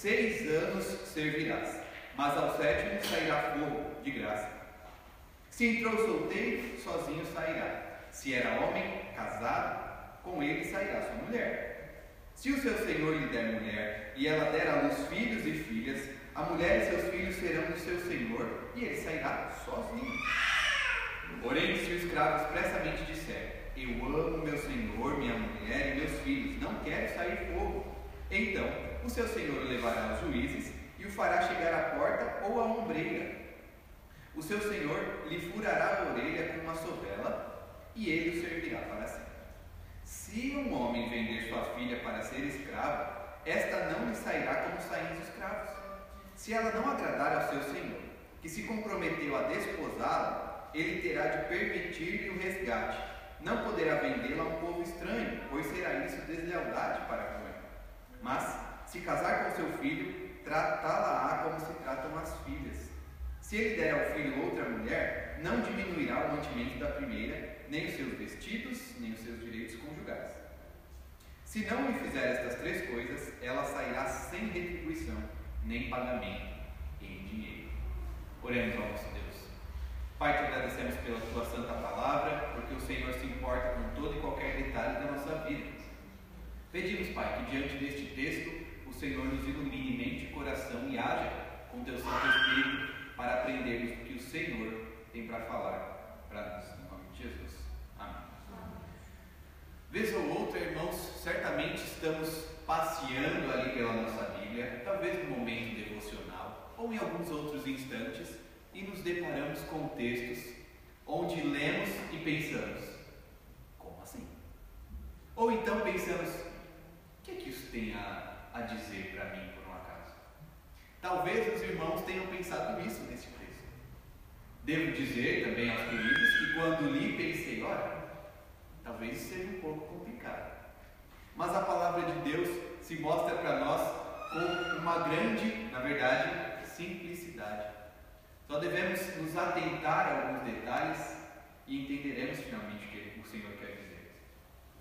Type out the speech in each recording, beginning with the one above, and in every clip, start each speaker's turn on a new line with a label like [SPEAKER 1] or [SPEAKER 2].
[SPEAKER 1] seis anos servirás, mas ao sétimo sairá fogo de graça. Se entrou solteiro, sozinho sairá. Se era homem, casado, com ele sairá sua mulher. Se o seu senhor lhe der mulher, e ela der à luz filhos e filhas, a mulher e seus filhos serão do seu senhor, e ele sairá sozinho. Porém, se o escravo expressamente disser, eu amo meu senhor, minha mulher e meus filhos, não quero sair fogo. Então, o seu senhor o levará aos juízes e o fará chegar à porta ou à ombreira. O seu senhor lhe furará a orelha com uma sovela e ele o servirá para sempre. Se um homem vender sua filha para ser escravo, esta não lhe sairá como saem os escravos. Se ela não agradar ao seu senhor, que se comprometeu a desposá-la, ele terá de permitir-lhe o resgate não poderá vendê-la a um povo estranho, pois será isso deslealdade para. Mas, se casar com seu filho, tratá-la-á como se tratam as filhas. Se ele der ao filho outra mulher, não diminuirá o mantimento da primeira, nem os seus vestidos, nem os seus direitos conjugais. Se não lhe fizer estas três coisas, ela sairá sem retribuição, nem pagamento em dinheiro. Oremos ao nosso Deus. Pai, te agradecemos pela tua santa palavra, porque o Senhor se importa com todo e qualquer detalhe da nossa vida. Pedimos, Pai, que diante deste texto o Senhor nos ilumine mente coração e haja com teu Santo Espírito para aprendermos o que o Senhor tem para falar para nós. Em nome de Jesus. Amém. Vez ou outra, irmãos, certamente estamos passeando ali pela nossa Bíblia, talvez no momento devocional ou em alguns outros instantes e nos deparamos com textos onde lemos e pensamos: como assim? Ou então pensamos: o que é que isso tem a, a dizer para mim, por um acaso? Talvez os irmãos tenham pensado nisso nesse texto. Devo dizer também aos queridos que quando li, pensei: olha, talvez seja um pouco complicado. Mas a palavra de Deus se mostra para nós com uma grande, na verdade, simplicidade. Só devemos nos atentar a alguns detalhes e entenderemos finalmente o que o Senhor quer dizer.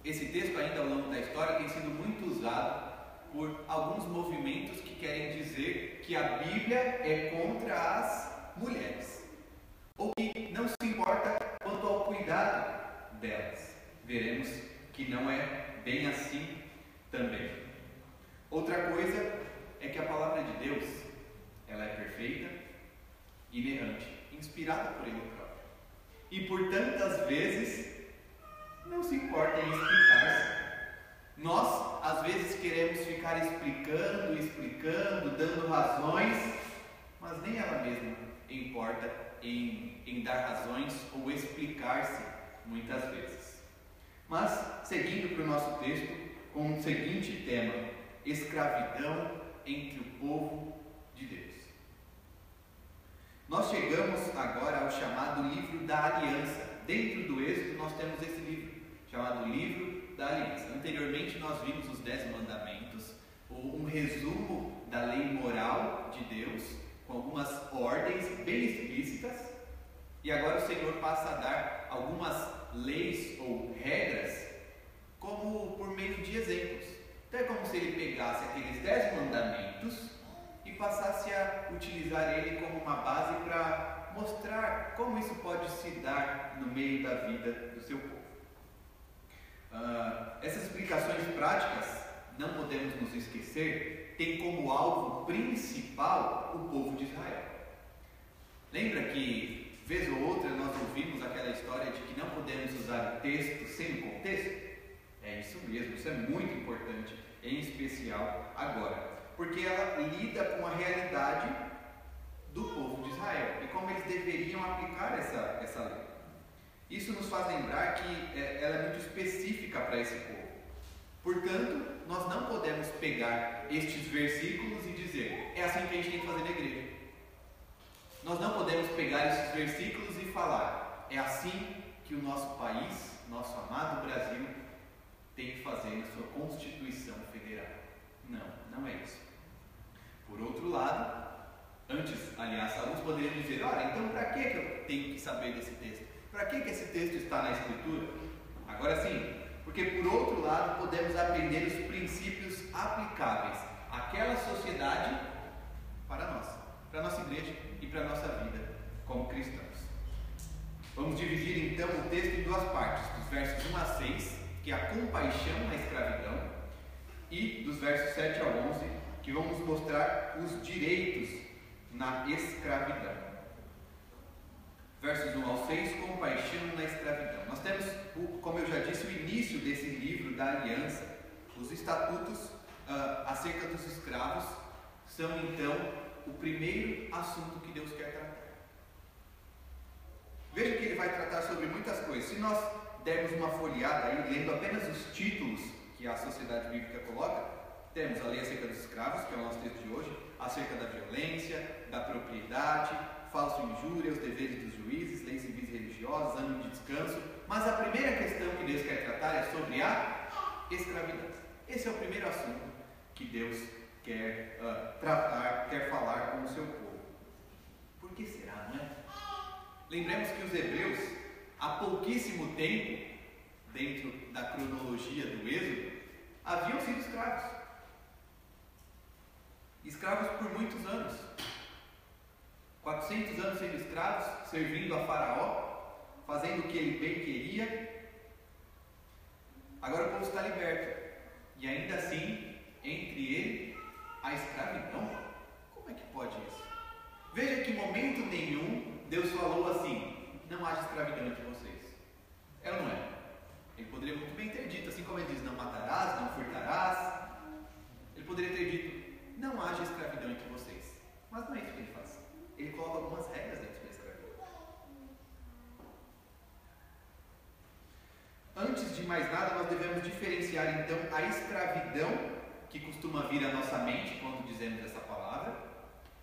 [SPEAKER 1] Esse texto, ainda ao longo da história, tem sido muito usado por alguns movimentos que querem dizer que a Bíblia é contra as mulheres, ou que não se importa quanto ao cuidado delas. Veremos que não é bem assim também. Outra coisa é que a palavra de Deus, ela é perfeita, inerrante, inspirada por Ele próprio. E por tantas vezes não se importa em explicar-se. Nós, às vezes, queremos ficar explicando, explicando, dando razões, mas nem ela mesma importa em, em dar razões ou explicar-se muitas vezes. Mas, seguindo para o nosso texto, com o seguinte tema: escravidão entre o povo de Deus. Nós chegamos agora ao chamado livro da aliança. Dentro do Êxodo nós temos esse livro, chamado livro da aliança. Anteriormente nós vimos os Dez Mandamentos, um resumo da lei moral de Deus, com algumas ordens bem explícitas. E agora o Senhor passa a dar algumas leis ou regras, como por meio de exemplos. Então é como se ele pegasse aqueles dez mandamentos passasse a utilizar ele como uma base para mostrar como isso pode se dar no meio da vida do seu povo. Uh, essas explicações práticas, não podemos nos esquecer, tem como alvo principal o povo de Israel. Lembra que, vez ou outra, nós ouvimos aquela história de que não podemos usar o texto sem o contexto? É isso mesmo, isso é muito importante, em especial agora porque ela lida com a realidade do povo de Israel e como eles deveriam aplicar essa, essa lei. Isso nos faz lembrar que é, ela é muito específica para esse povo. Portanto, nós não podemos pegar estes versículos e dizer, é assim que a gente tem que fazer na igreja. Nós não podemos pegar estes versículos e falar, é assim que o nosso país, nosso amado Brasil, tem que fazer na sua Constituição Federal. Não, não é isso. Por outro lado, antes, aliás, alguns poderiam dizer: olha, então para que eu tenho que saber desse texto? Para que, que esse texto está na Escritura? Agora sim, porque por outro lado podemos aprender os princípios aplicáveis àquela sociedade para nós, para a nossa igreja e para a nossa vida como cristãos. Vamos dividir então o texto em duas partes, dos versos 1 a 6, que é a compaixão na escravidão, e dos versos 7 a 11, que vamos mostrar os direitos na escravidão. Versos 1 ao 6, compaixão na escravidão. Nós temos, como eu já disse, o início desse livro da aliança, os estatutos uh, acerca dos escravos são então o primeiro assunto que Deus quer tratar. Veja que ele vai tratar sobre muitas coisas. Se nós dermos uma folheada aí, lendo apenas os títulos que a sociedade bíblica coloca, temos a lei acerca dos escravos, que é o nosso texto de hoje, acerca da violência, da propriedade, falso injúria, os deveres dos juízes, leis civis religiosas, ânimo de descanso. Mas a primeira questão que Deus quer tratar é sobre a escravidão. Esse é o primeiro assunto que Deus quer uh, tratar, quer falar com o seu povo. Por que será, não é? Lembremos que os hebreus, há pouquíssimo tempo, dentro da cronologia do Êxodo, haviam sido escravos. Escravos por muitos anos. 400 anos sendo escravos, servindo a Faraó, fazendo o que ele bem queria. Agora o povo está liberto. E ainda assim, entre ele, a escravidão. Como é que pode isso? Veja que momento nenhum Deus falou assim: não haja escravidão entre vocês. É ou não é? Ele poderia muito bem ter dito, assim como ele diz: não matarás, não furtarás. Ele poderia ter dito: não haja escravidão entre vocês. Mas não é isso que ele faz. Ele coloca algumas regras dentro da escravidão. Antes de mais nada, nós devemos diferenciar então a escravidão que costuma vir à nossa mente quando dizemos essa palavra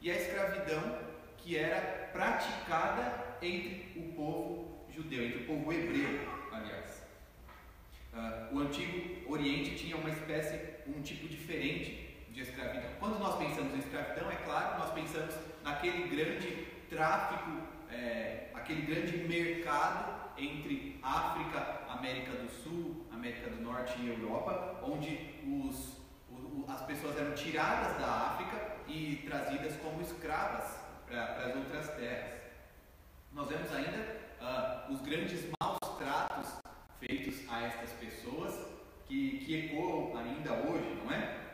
[SPEAKER 1] e a escravidão que era praticada entre o povo judeu, entre o povo hebreu, aliás. Uh, o antigo Oriente tinha uma espécie, um tipo diferente de escravidão. Quando nós pensamos em escravidão, é claro, nós pensamos naquele grande tráfico, é, aquele grande mercado entre África, América do Sul, América do Norte e Europa, onde os, o, as pessoas eram tiradas da África e trazidas como escravas para as outras terras. Nós vemos ainda uh, os grandes maus tratos feitos a estas pessoas que, que ecoam ainda hoje, não é?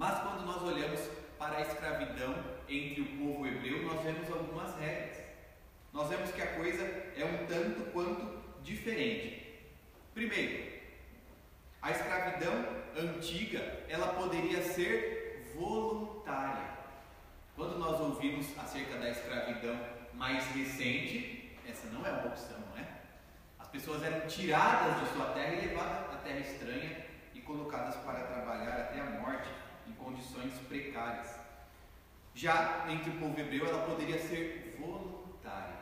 [SPEAKER 1] Mas quando nós olhamos para a escravidão entre o povo hebreu, nós vemos algumas regras. Nós vemos que a coisa é um tanto quanto diferente. Primeiro, a escravidão antiga, ela poderia ser voluntária. Quando nós ouvimos acerca da escravidão mais recente, essa não é uma opção, não é? As pessoas eram tiradas de sua terra e levadas à terra estranha e colocadas para trabalhar até a morte em condições precárias. Já entre o povo hebreu, ela poderia ser voluntária.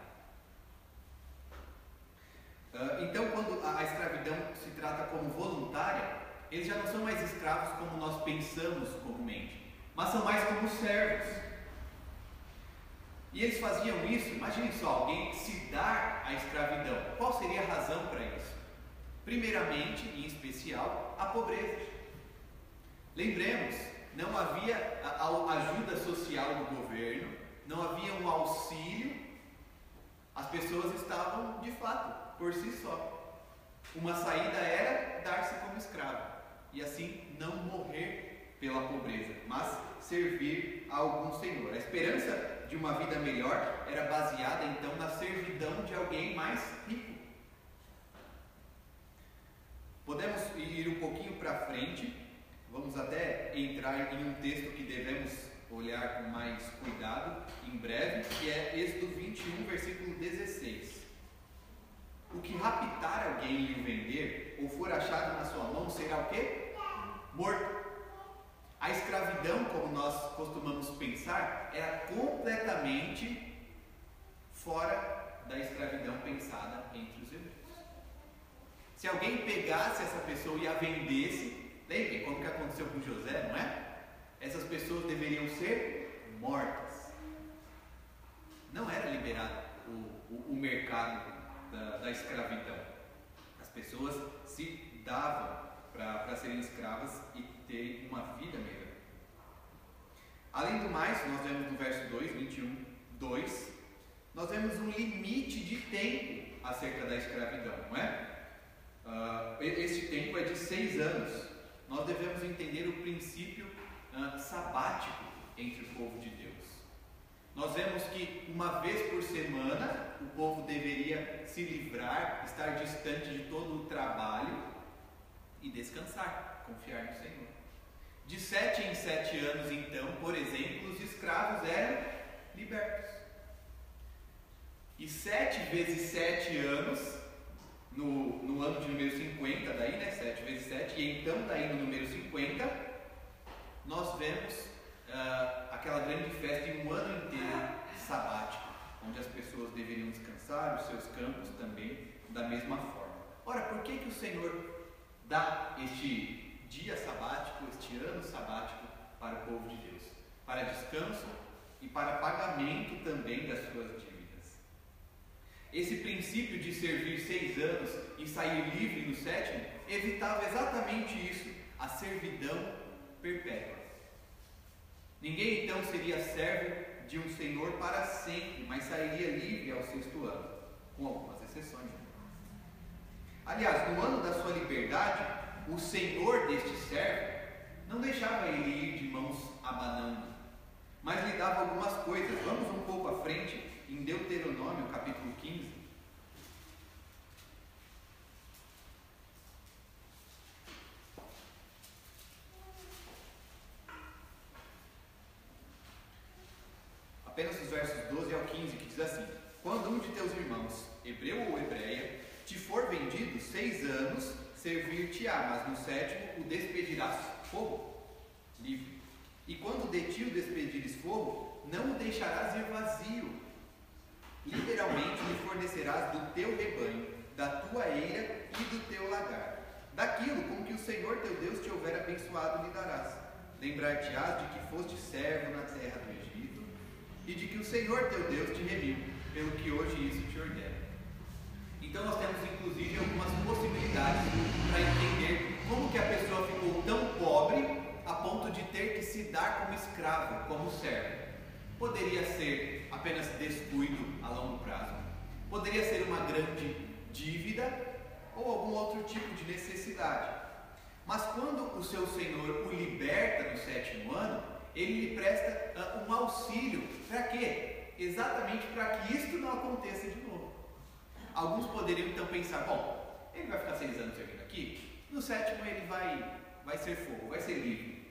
[SPEAKER 1] Ah, então, quando a escravidão se trata como voluntária, eles já não são mais escravos como nós pensamos comumente, mas são mais como servos. E eles faziam isso, imagine só, alguém se dar à escravidão. Qual seria a razão para isso? Primeiramente, em especial, a pobreza. Lembremos, não havia ajuda social do governo, não havia um auxílio, as pessoas estavam de fato por si só. Uma saída era dar-se como escravo e assim não morrer pela pobreza, mas servir a algum senhor. A esperança de uma vida melhor era baseada então na servidão de alguém mais rico. Podemos ir um pouquinho para frente, vamos até entrar em um texto que devemos olhar com mais cuidado em breve, que é Êxodo 21, versículo 16. O que raptar alguém e o vender, ou for achado na sua mão, será o quê? Morto. A escravidão, como nós costumamos pensar, era completamente fora da escravidão pensada entre os hebreus. Se alguém pegasse essa pessoa e a vendesse, lembrem como que aconteceu com José, não é? Essas pessoas deveriam ser mortas. Não era liberado o, o, o mercado da, da escravidão. As pessoas se davam para serem escravas e ter uma vida melhor. Além do mais, nós vemos no verso 2, 21, 2, nós vemos um limite de tempo acerca da escravidão, não é? Uh, esse tempo é de seis anos. Nós devemos entender o princípio uh, sabático entre o povo de Deus. Nós vemos que uma vez por semana o povo deveria se livrar, estar distante de todo o trabalho e descansar, confiar no Senhor. De sete em sete anos, então, por exemplo, os escravos eram libertos. E sete vezes sete anos, no, no ano de número 50, daí, né? Sete vezes sete, e então daí no número 50, nós vemos uh, aquela grande festa de um ano inteiro sabático, onde as pessoas deveriam descansar, os seus campos também, da mesma forma. Ora, por que, que o Senhor dá este dia sabático, este ano sabático para o povo de Deus, para descanso e para pagamento também das suas dívidas. Esse princípio de servir seis anos e sair livre no sétimo evitava exatamente isso, a servidão perpétua. Ninguém então seria servo de um senhor para sempre, mas sairia livre ao sexto ano, com algumas exceções. Aliás, no ano da sua liberdade, o senhor deste servo não deixava ele ir de mãos abanando, mas lhe dava algumas coisas. Vamos um pouco à frente, em Deuteronômio, capítulo 15. Apenas os versos 12 ao 15, que diz assim: Quando um de teus irmãos, hebreu ou hebreia, te for vendido seis anos, servir-te-á, mas no sétimo o despedirás fogo, livre. E quando de ti o despedires fogo, não o deixarás ir vazio. Literalmente lhe fornecerás do teu rebanho, da tua eira e do teu lagar. Daquilo com que o Senhor teu Deus te houver abençoado lhe darás. Lembrar-te-ás de que foste servo na terra do Egito, e de que o Senhor teu Deus te remiu, pelo que hoje isso te ordena. Então nós temos inclusive algumas possibilidades para entender como que a pessoa ficou tão pobre a ponto de ter que se dar como escravo, como servo. Poderia ser apenas descuido a longo prazo, poderia ser uma grande dívida ou algum outro tipo de necessidade. Mas quando o seu senhor o liberta no sétimo ano, ele lhe presta uh, um auxílio. Para quê? Exatamente para que isto não aconteça de novo. Alguns poderiam então pensar, bom, ele vai ficar seis anos servindo aqui, no sétimo ele vai, vai ser fogo, vai ser livre.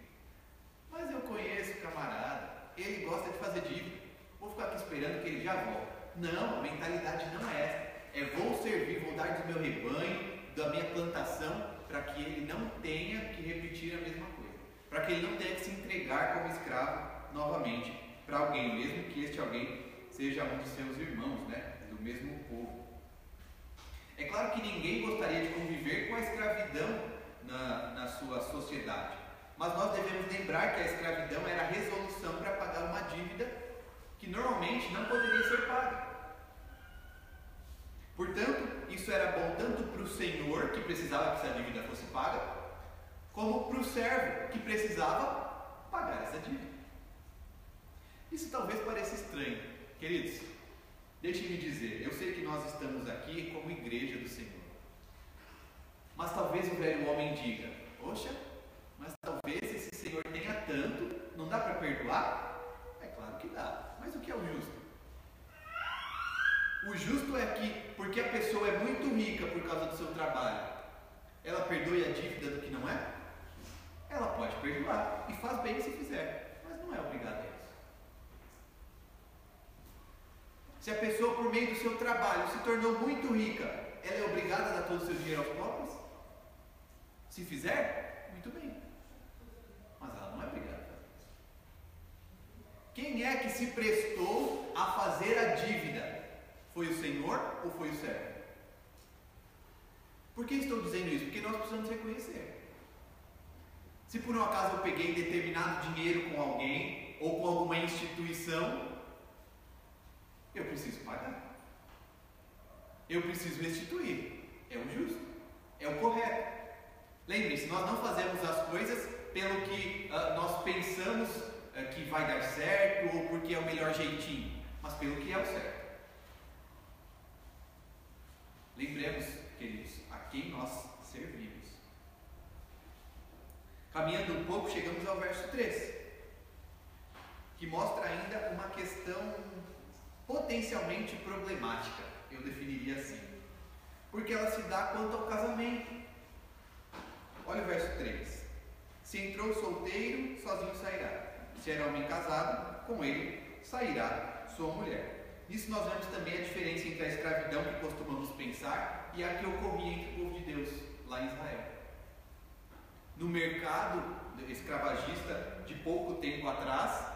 [SPEAKER 1] Mas eu conheço camarada, ele gosta de fazer dívida, vou ficar aqui esperando que ele já volta. Não, a mentalidade não é essa. É vou servir, vou dar do meu rebanho, da minha plantação, para que ele não tenha que repetir a mesma coisa. Para que ele não tenha que se entregar como escravo novamente para alguém, mesmo que este alguém seja um de seus irmãos, né? Do mesmo povo. É claro que ninguém gostaria de conviver com a escravidão na, na sua sociedade, mas nós devemos lembrar que a escravidão era a resolução para pagar uma dívida que normalmente não poderia ser paga. Portanto, isso era bom tanto para o senhor, que precisava que essa dívida fosse paga, como para o servo, que precisava pagar essa dívida. Isso talvez pareça estranho, queridos. Deixe-me dizer, eu sei que nós estamos aqui como igreja do Senhor. Mas talvez o velho homem diga: Poxa, Tanto, não dá para perdoar? É claro que dá, mas o que é o justo? O justo é que, porque a pessoa é muito rica por causa do seu trabalho, ela perdoe a dívida do que não é? Ela pode perdoar e faz bem se fizer, mas não é obrigada a isso. Se a pessoa, por meio do seu trabalho, se tornou muito rica, ela é obrigada a dar todo o seu dinheiro aos pobres? Se fizer, muito bem. Mas ela não é obrigada. Quem é que se prestou a fazer a dívida? Foi o Senhor ou foi o servo? Por que estou dizendo isso? Porque nós precisamos reconhecer. Se por um acaso eu peguei determinado dinheiro com alguém ou com alguma instituição eu preciso pagar. Eu preciso restituir. É o justo. É o correto. disse, nós não fazemos as coisas pelo que uh, nós pensamos uh, que vai dar certo ou porque é o melhor jeitinho, mas pelo que é o certo. Lembremos, queridos, a quem nós servimos. Caminhando um pouco, chegamos ao verso 3, que mostra ainda uma questão potencialmente problemática, eu definiria assim, porque ela se dá quanto ao casamento. Olha o verso 3: Se entrou solteiro, sozinho sairá. Se era homem casado, com ele sairá sua mulher. Nisso nós vemos também a diferença entre a escravidão que costumamos pensar e a que ocorria entre o povo de Deus lá em Israel. No mercado escravagista de pouco tempo atrás,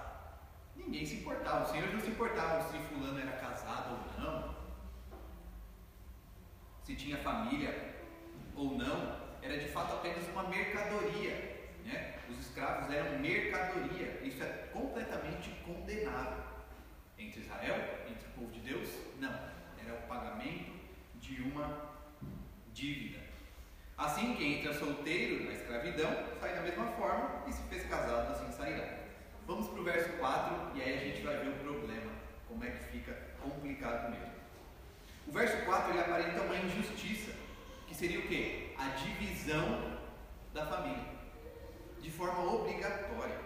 [SPEAKER 1] ninguém se importava. Os senhores não se importavam se fulano era casado ou não, se tinha família ou não. Era de fato apenas uma mercadoria. Né? Os escravos eram mercadoria. Isso é completamente condenável. Entre Israel, entre o povo de Deus? Não. Era o pagamento de uma dívida. Assim, quem entra solteiro na escravidão sai da mesma forma e se fez casado, assim sairá. Vamos para o verso 4 e aí a gente vai ver o problema, como é que fica complicado mesmo. O verso 4 ele aparenta uma injustiça, que seria o que? A divisão da família, de forma obrigatória.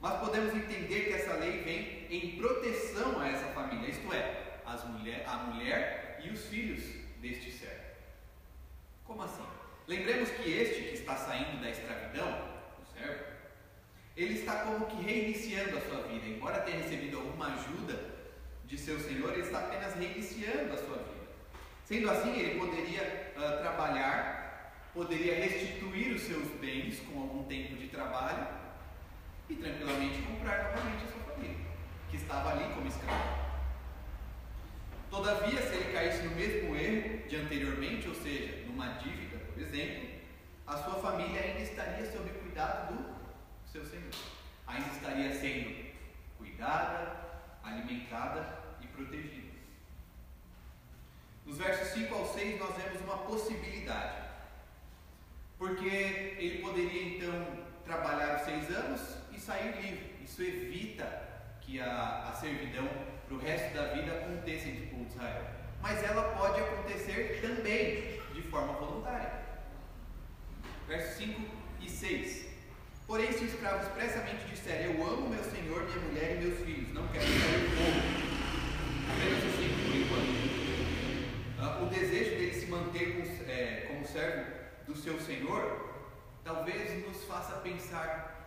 [SPEAKER 1] Mas podemos entender que essa lei vem em a essa família, isto é, as mulher, a mulher e os filhos deste servo. Como assim? Lembremos que este que está saindo da escravidão, o servo, ele está como que reiniciando a sua vida. Embora tenha recebido alguma ajuda de seu senhor, ele está apenas reiniciando a sua vida. Sendo assim, ele poderia uh, trabalhar, poderia restituir os seus bens com algum tempo de trabalho e tranquilamente comprar novamente a sua que estava ali como escravo. Todavia, se ele caísse no mesmo erro de anteriormente, ou seja, numa dívida, por exemplo, a sua família ainda estaria sob cuidado do seu Senhor. Ainda estaria sendo cuidada, alimentada e protegida. Nos versos 5 ao 6 nós vemos uma possibilidade. Porque ele poderia então trabalhar seis anos sair livre. Isso evita que a, a servidão para o resto da vida aconteça entre o povo de Israel. Mas ela pode acontecer também de forma voluntária. Versos 5 e 6. Porém, se o escravo expressamente disser: Eu amo meu senhor, minha mulher e meus filhos, não quero sair do povo. Apenas o 5 por enquanto. Ah, o desejo dele se manter como, é, como servo do seu senhor talvez nos faça pensar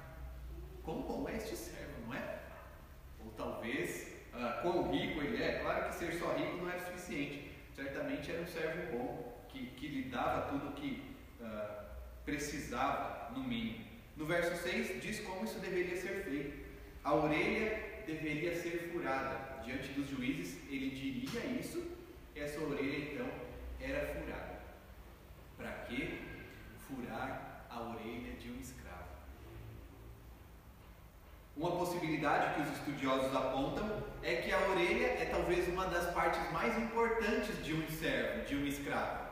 [SPEAKER 1] Quão bom é este servo, não é? Ou talvez, ah, quão rico ele é. Claro que ser só rico não era suficiente. Certamente era um servo bom, que, que lhe dava tudo o que ah, precisava, no mínimo. No verso 6 diz como isso deveria ser feito. A orelha deveria ser furada. Diante dos juízes, ele diria isso, essa orelha então era furada. Para que furar a orelha de um escravo? Uma possibilidade que os estudiosos apontam é que a orelha é talvez uma das partes mais importantes de um servo, de um escravo.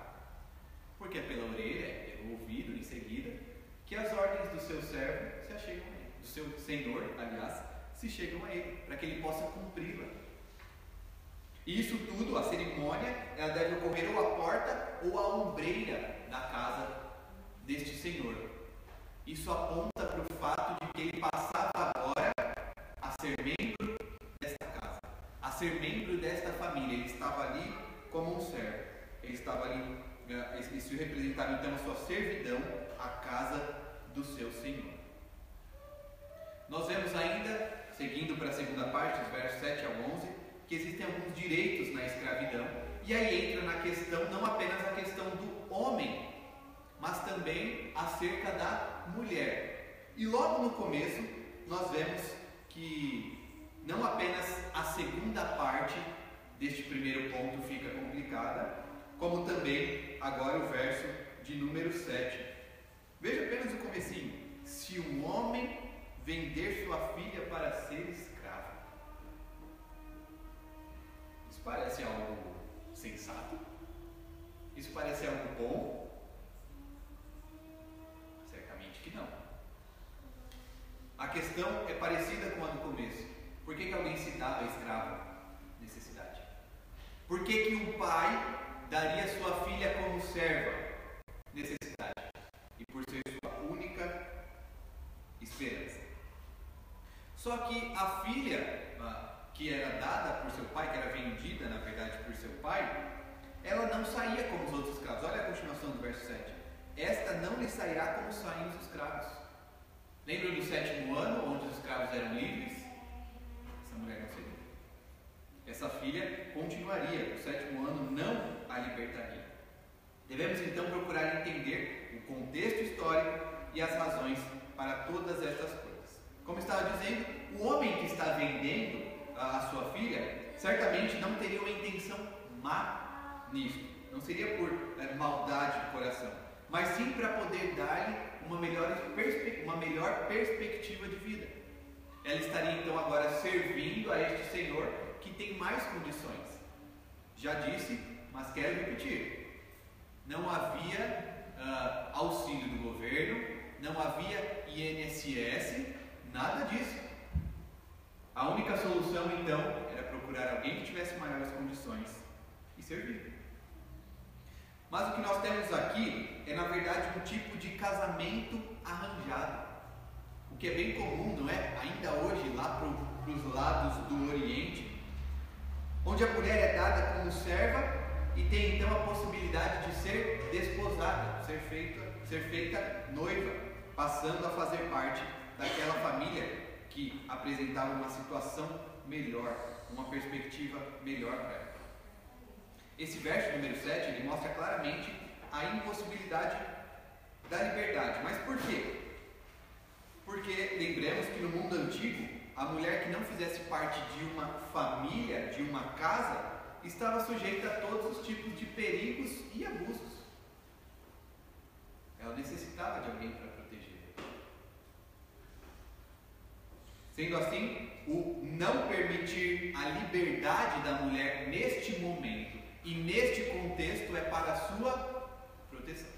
[SPEAKER 1] Porque é pela orelha, é pelo ouvido em seguida, que as ordens do seu servo se achegam a ele, do seu senhor, aliás, se chegam a ele, para que ele possa cumpri-la. Isso tudo, a cerimônia, ela deve ocorrer ou à porta ou à ombreira da casa deste senhor. Isso aponta para o fato de que ele passava ser membro desta casa, a ser membro desta família. Ele estava ali como um servo. Ele estava ali, eh, isso representava então a sua servidão à casa do seu Senhor. Nós vemos ainda, seguindo para a segunda parte, os versos 7 ao 11, que existem alguns direitos na escravidão. E aí entra na questão, não apenas a questão do homem, mas também acerca da mulher. E logo no começo, nós vemos que não apenas a segunda parte deste primeiro ponto fica complicada, como também agora o verso de número 7. Veja apenas o comecinho. Se um homem vender sua filha para ser escravo. Isso parece algo sensato? Isso parece algo bom? questão é parecida com a do começo. Que, que alguém se dava escravo? Necessidade. Por que, que um pai daria sua filha como serva? Necessidade. E por ser sua única esperança. Só que a filha que era dada por seu pai, que era vendida na verdade por seu pai, ela não saía como os outros escravos. Olha a continuação do verso 7. Esta não lhe sairá como saem os escravos. Lembra do sétimo ano, onde os escravos eram livres? Mulher seria. Essa filha continuaria, o sétimo ano não a libertaria. Devemos então procurar entender o contexto histórico e as razões para todas estas coisas. Como estava dizendo, o homem que está vendendo a, sua filha certamente não teria uma intenção má nisso. Não seria por é, maldade de coração, mas sim para poder dar-lhe uma uma melhor perspectiva de vida. Ela estaria então agora servindo a este Senhor que tem mais condições. Já disse, mas quero repetir: não havia uh, auxílio do governo, não havia INSS, nada disso. A única solução então era procurar alguém que tivesse maiores condições e servir. Mas o que nós temos aqui é na verdade um tipo de casamento arranjado. Que é bem comum, não é? Ainda hoje, lá para os lados do Oriente, onde a mulher é dada como serva e tem então a possibilidade de ser desposada, ser feita, ser feita noiva, passando a fazer parte daquela família que apresentava uma situação melhor, uma perspectiva melhor para ela. Esse verso número 7 ele mostra claramente a impossibilidade da liberdade. Mas por quê? Porque lembremos que no mundo antigo, a mulher que não fizesse parte de uma família, de uma casa, estava sujeita a todos os tipos de perigos e abusos. Ela necessitava de alguém para Sendo assim, o não permitir a liberdade da mulher neste momento e neste contexto é para a sua proteção.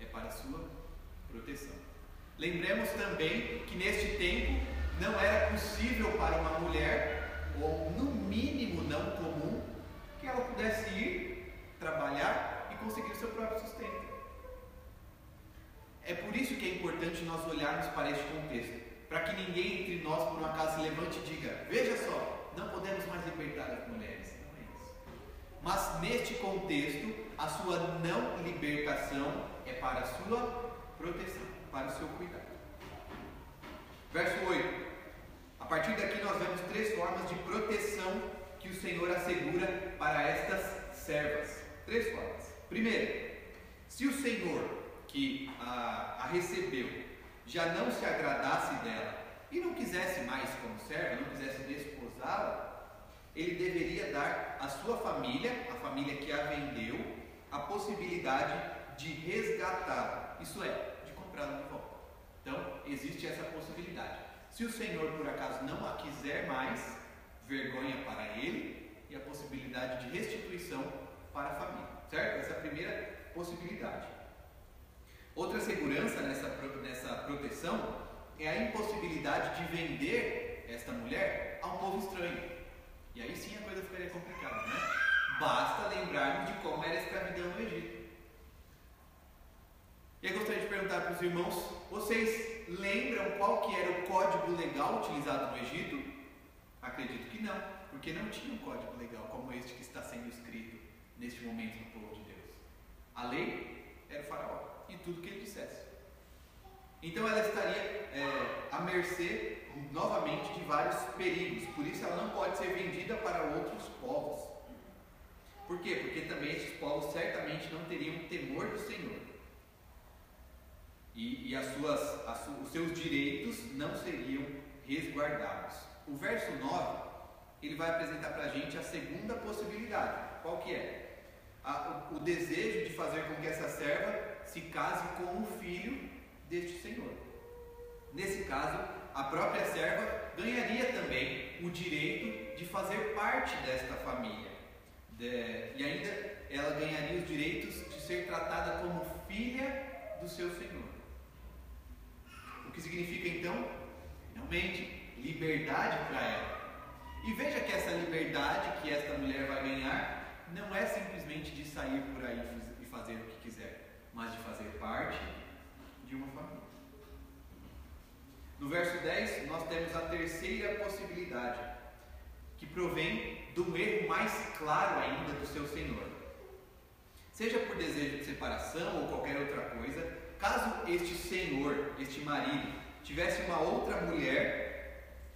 [SPEAKER 1] É para a sua proteção. Lembremos também que neste tempo não era possível para uma mulher, ou no mínimo não comum, que ela pudesse ir trabalhar e conseguir seu próprio sustento. É por isso que é importante nós olharmos para este contexto para que ninguém entre nós, por um acaso, se levante e diga: Veja só, não podemos mais libertar as mulheres. Não é isso. Mas neste contexto, a sua não libertação é para a sua proteção, para o seu cuidado. Verso 8. A partir daqui nós vemos três formas de proteção que o Senhor assegura para estas servas. Três formas. Primeiro, se o Senhor que a, a recebeu já não se agradasse dela e não quisesse mais como serva, não quisesse desposá-la, ele deveria dar à sua família, a família que a vendeu, a possibilidade de resgatá-la, isso é, de volta. Então, existe essa possibilidade. Se o Senhor por acaso não a quiser mais, vergonha para ele e a possibilidade de restituição para a família, certo? Essa é a primeira possibilidade. Outra segurança nessa, nessa proteção é a impossibilidade de vender esta mulher a um povo estranho. E aí sim a coisa ficaria complicada, né? Basta lembrarmos de como era a escravidão no Egito. E eu gostaria de perguntar para os irmãos, vocês lembram qual que era o código legal utilizado no Egito? Acredito que não, porque não tinha um código legal como este que está sendo escrito neste momento no povo de Deus. A lei era o faraó e tudo que ele dissesse. Então ela estaria é, à mercê novamente de vários perigos, por isso ela não pode ser vendida para outros povos. Por quê? Porque também esses povos certamente não teriam temor do Senhor. E, e as suas, as, os seus direitos não seriam resguardados. O verso 9, ele vai apresentar para a gente a segunda possibilidade. Qual que é? A, o, o desejo de fazer com que essa serva se case com o filho deste Senhor. Nesse caso, a própria serva ganharia também o direito de fazer parte desta família. De, e ainda ela ganharia os direitos de ser tratada como filha do seu Senhor. O que significa então, finalmente, liberdade para ela. E veja que essa liberdade que esta mulher vai ganhar não é simplesmente de sair por aí e fazer o que quiser, mas de fazer parte de uma família. No verso 10, nós temos a terceira possibilidade, que provém do erro mais claro ainda do seu Senhor. Seja por desejo de separação ou qualquer outra coisa, caso este Senhor, este marido, tivesse uma outra mulher,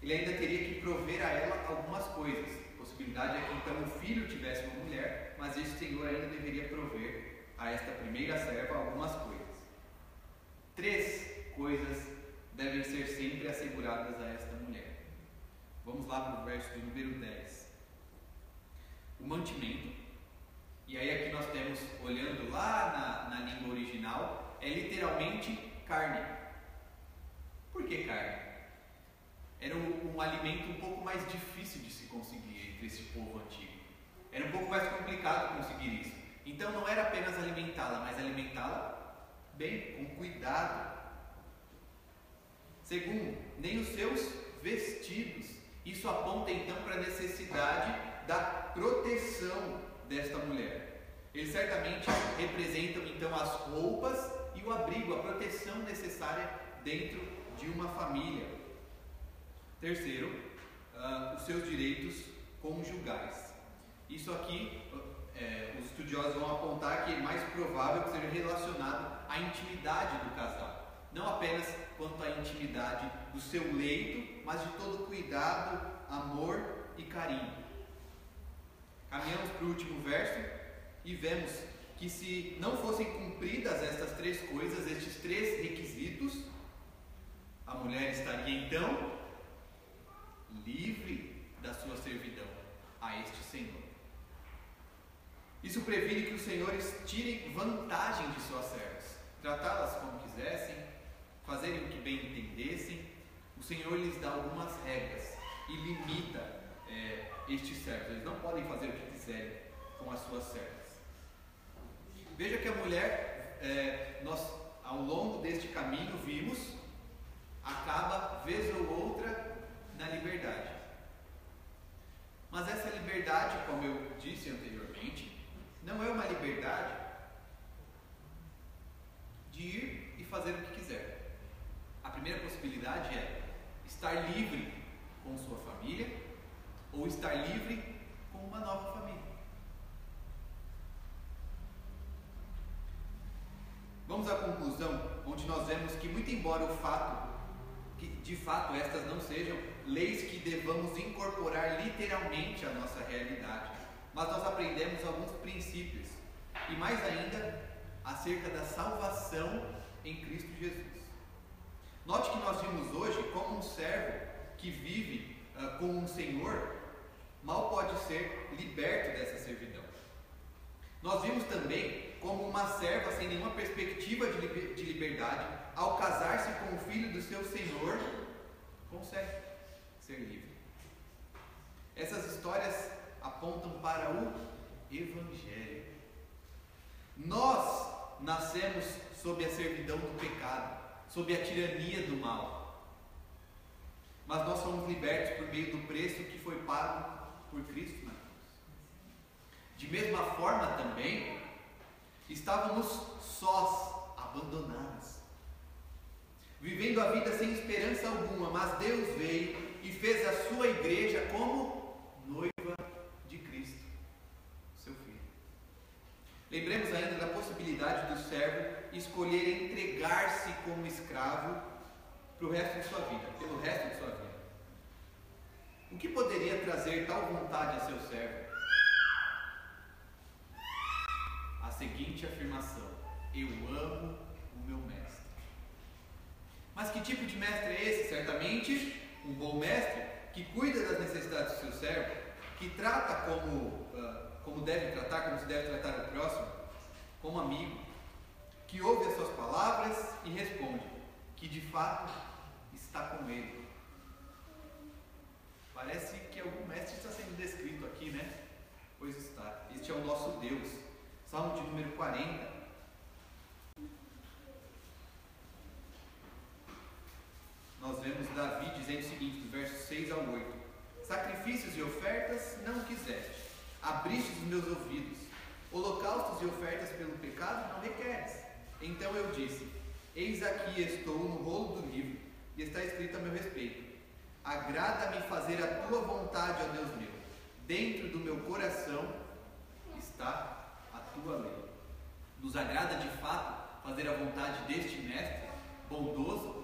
[SPEAKER 1] ele ainda teria que prover a ela algumas coisas. A possibilidade é que então o filho tivesse uma mulher, mas este Senhor ainda deveria prover a esta primeira serva algumas coisas. Três coisas devem ser sempre asseguradas a esta mulher. Vamos lá para o verso de número 10. O mantimento, e aí aqui nós temos, olhando lá na, na língua original, é literalmente carne. Por que carne? Alimento um pouco mais difícil de se conseguir entre esse povo antigo. Era um pouco mais complicado conseguir isso. Então não era apenas alimentá-la, mas alimentá-la bem, com cuidado, Segundo, nem os seus vestidos. Isso aponta então para a necessidade da proteção desta mulher. Eles certamente representam então as roupas e o abrigo, a proteção necessária dentro de uma família. Terceiro, uh, os seus direitos conjugais. Isso aqui, é, os estudiosos vão apontar que é mais provável que seja relacionado à intimidade do casal. Não apenas quanto à intimidade do seu leito, mas de todo cuidado, amor e carinho. Caminhamos para o último verso e vemos que se não fossem cumpridas estas três coisas, estes três requisitos, a mulher estaria então livre da sua servidão a este Senhor. Isso previne que os senhores tirem vantagem de suas servas, tratá-las como quisessem, fazerem o que bem entendessem, o Senhor lhes dá algumas regras e limita é, estes servos. Eles não podem fazer o que quiserem com as suas servas. Veja que a mulher, é, nós ao longo deste caminho vimos, acaba vez ou outra na liberdade. Mas essa liberdade, como eu disse anteriormente, não é uma liberdade de ir e fazer o que quiser primeira possibilidade é estar livre com sua família ou estar livre com uma nova família. Vamos à conclusão, onde nós vemos que, muito embora o fato, de fato estas não sejam leis que devamos incorporar literalmente à nossa realidade, mas nós aprendemos alguns princípios e mais ainda acerca da salvação em Cristo Jesus. Note que nós vimos hoje como um servo que vive uh, com um senhor mal pode ser liberto dessa servidão. Nós vimos também como uma serva sem nenhuma perspectiva de, liber, de liberdade, ao casar-se com o filho do seu senhor, consegue ser livre. Essas histórias apontam para o Evangelho. Nós nascemos sob a servidão do pecado sob a tirania do mal. Mas nós somos libertos por meio do preço que foi pago por Cristo na cruz. De mesma forma também, estávamos sós, abandonados, vivendo a vida sem esperança alguma, mas Deus veio e fez a sua igreja como noiva de Cristo, seu filho. Lembremos ainda da possibilidade do servo escolher entregar-se como escravo para o resto de sua vida, pelo resto de sua vida. O que poderia trazer tal vontade a seu servo? A seguinte afirmação: Eu amo o meu mestre. Mas que tipo de mestre é esse? Certamente um bom mestre que cuida das necessidades do seu servo, que trata como, uh, como deve tratar, como se deve tratar o próximo, como amigo, que ouve as suas palavras e responde que de fato está com ele. Parece que algum mestre está sendo descrito aqui, né? Pois está. Este é o nosso Deus. Salmo de número 40. nós vemos Davi dizendo o seguinte, do verso 6 ao 8: Sacrifícios e ofertas não quiseste, abriste os meus ouvidos, holocaustos e ofertas pelo pecado não requeres. Então eu disse: Eis aqui estou no rolo do livro, e está escrito a meu respeito: Agrada-me fazer a tua vontade, ó Deus meu, dentro do meu coração está a tua lei. Nos agrada de fato fazer a vontade deste mestre bondoso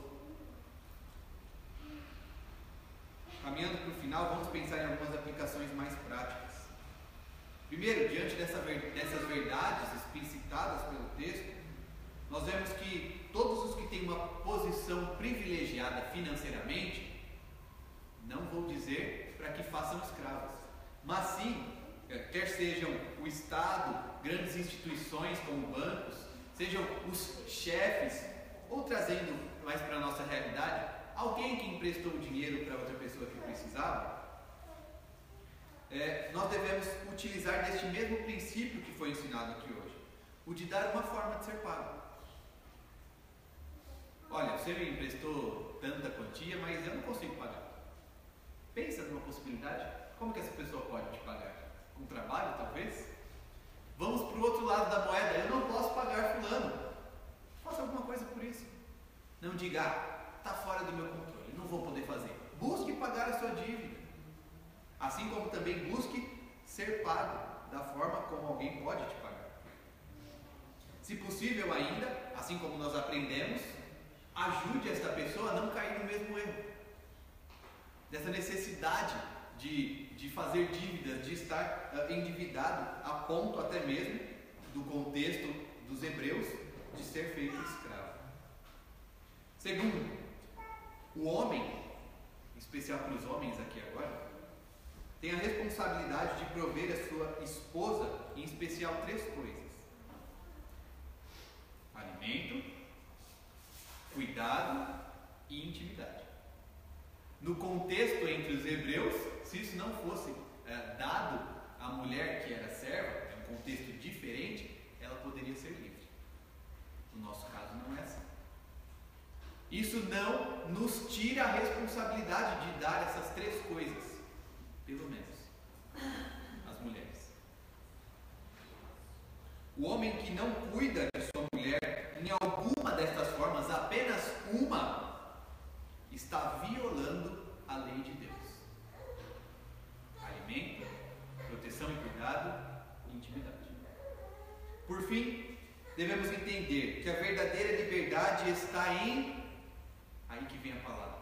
[SPEAKER 1] Caminhando para o final, vamos pensar em algumas aplicações mais práticas. Primeiro, diante dessa, dessas verdades explicitadas pelo texto, nós vemos que todos os que têm uma posição privilegiada financeiramente, não vou dizer para que façam escravos, mas sim, eh, quer sejam o Estado, grandes instituições como bancos, sejam os chefes, ou trazendo mais para a nossa realidade, alguém que emprestou dinheiro para outra pessoa que precisava, é, nós devemos utilizar deste mesmo princípio que foi ensinado aqui hoje, o de dar uma forma de ser pago. Olha, você me emprestou tanta quantia, mas eu não consigo pagar. Pensa numa possibilidade. Como que essa pessoa pode te pagar? Com trabalho, talvez? Vamos para o outro lado da moeda. Eu não posso pagar fulano. Faça alguma coisa por isso. Não diga, está fora do meu controle, não vou poder fazer. Busque pagar a sua dívida. Assim como também busque ser pago da forma como alguém pode te pagar. Se possível ainda, assim como nós aprendemos, ajude esta pessoa a não cair no mesmo erro. Dessa necessidade de, de fazer dívidas, de estar uh, endividado a ponto até mesmo do contexto dos hebreus de ser feito escravo. Segundo, o homem, em especial para os homens aqui agora, tem a responsabilidade de prover a sua esposa, em especial, três coisas: alimento, cuidado e intimidade. No contexto entre os hebreus, se isso não fosse é, dado à mulher que era serva, é um contexto diferente, ela poderia ser livre. No nosso caso. Isso não nos tira a responsabilidade de dar essas três coisas, pelo menos, as mulheres. O homem que não cuida de sua mulher em alguma destas formas, apenas uma, está violando a lei de Deus. Alimento, proteção e cuidado e intimidade. Por fim, devemos entender que a verdadeira liberdade está em. Aí que vem a palavra: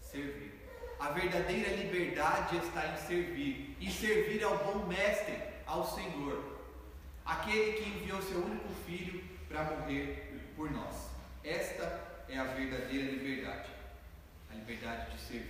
[SPEAKER 1] servir. A verdadeira liberdade está em servir e servir ao bom mestre, ao Senhor, aquele que enviou seu único filho para morrer por nós. Esta é a verdadeira liberdade, a liberdade de servir.